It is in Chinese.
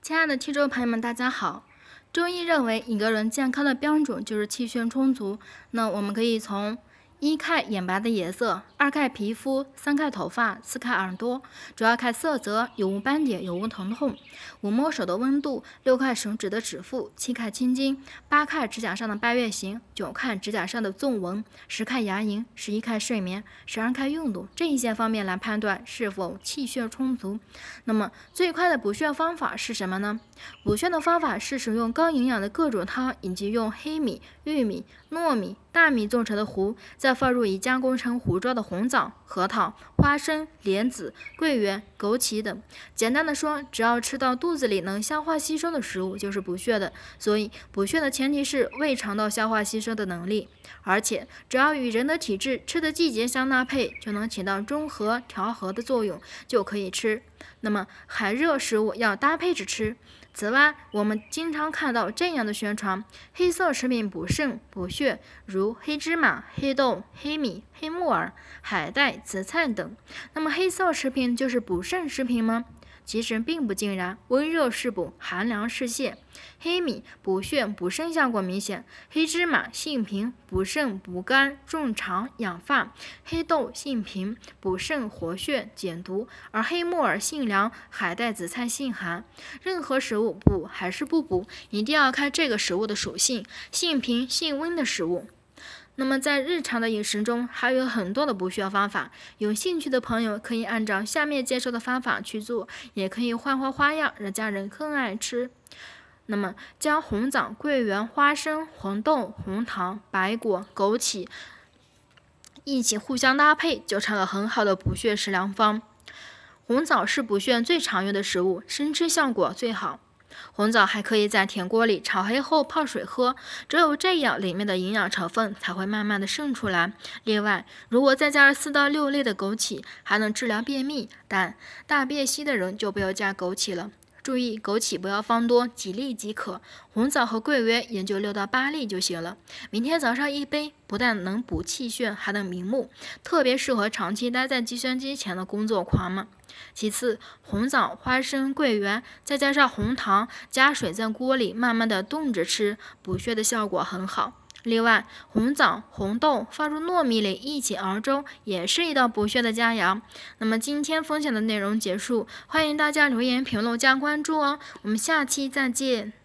亲爱的听众朋友们，大家好。中医认为，一个人健康的标准就是气血充足。那我们可以从。一看眼白的颜色，二看皮肤，三看头发，四看耳朵，主要看色泽，有无斑点，有无疼痛，五摸手的温度，六看手指的指腹，七看青筋，八看指甲上的半月形，九看指甲上的纵纹，十看牙龈，十一看睡眠，十二看运动，这一些方面来判断是否气血充足。那么最快的补血方法是什么呢？补血的方法是使用高营养的各种汤，以及用黑米、玉米、糯米。大米做成的糊，再放入已加工成糊状的红枣、核桃、花生、莲子、桂圆、枸杞等。简单的说，只要吃到肚子里能消化吸收的食物，就是补血的。所以，补血的前提是胃肠道消化吸收的能力，而且只要与人的体质、吃的季节相搭配，就能起到中和调和的作用，就可以吃。那么，寒热食物要搭配着吃。此外，我们经常看到这样的宣传：黑色食品补肾补血，如黑芝麻、黑豆、黑米、黑木耳、海带、紫菜等。那么，黑色食品就是补肾食品吗？其实并不尽然，温热是补，寒凉是泻。黑米补血补肾效果明显，黑芝麻性平，补肾补肝润肠养发；黑豆性平，补肾活血减毒，而黑木耳性凉，海带、紫菜性寒。任何食物补还是不补，一定要看这个食物的属性，性平性温的食物。那么在日常的饮食中，还有很多的补血方法。有兴趣的朋友可以按照下面介绍的方法去做，也可以换换花样，让家人更爱吃。那么将红枣、桂圆、花生、红豆、红糖、白果、枸杞一起互相搭配，就成了很好的补血食疗方。红枣是补血最常用的食物，生吃效果最好。红枣还可以在铁锅里炒黑后泡水喝，只有这样，里面的营养成分才会慢慢的渗出来。另外，如果再加了四到六粒的枸杞，还能治疗便秘，但大便稀的人就不要加枸杞了。注意，枸杞不要放多，几粒即可。红枣和桂圆也就六到八粒就行了。明天早上一杯，不但能补气血，还能明目，特别适合长期待在计算机前的工作狂们。其次，红枣、花生、桂圆，再加上红糖，加水在锅里慢慢的炖着吃，补血的效果很好。另外，红枣、红豆放入糯米里一起熬粥，也是一道补血的佳肴。那么今天分享的内容结束，欢迎大家留言评论加关注哦，我们下期再见。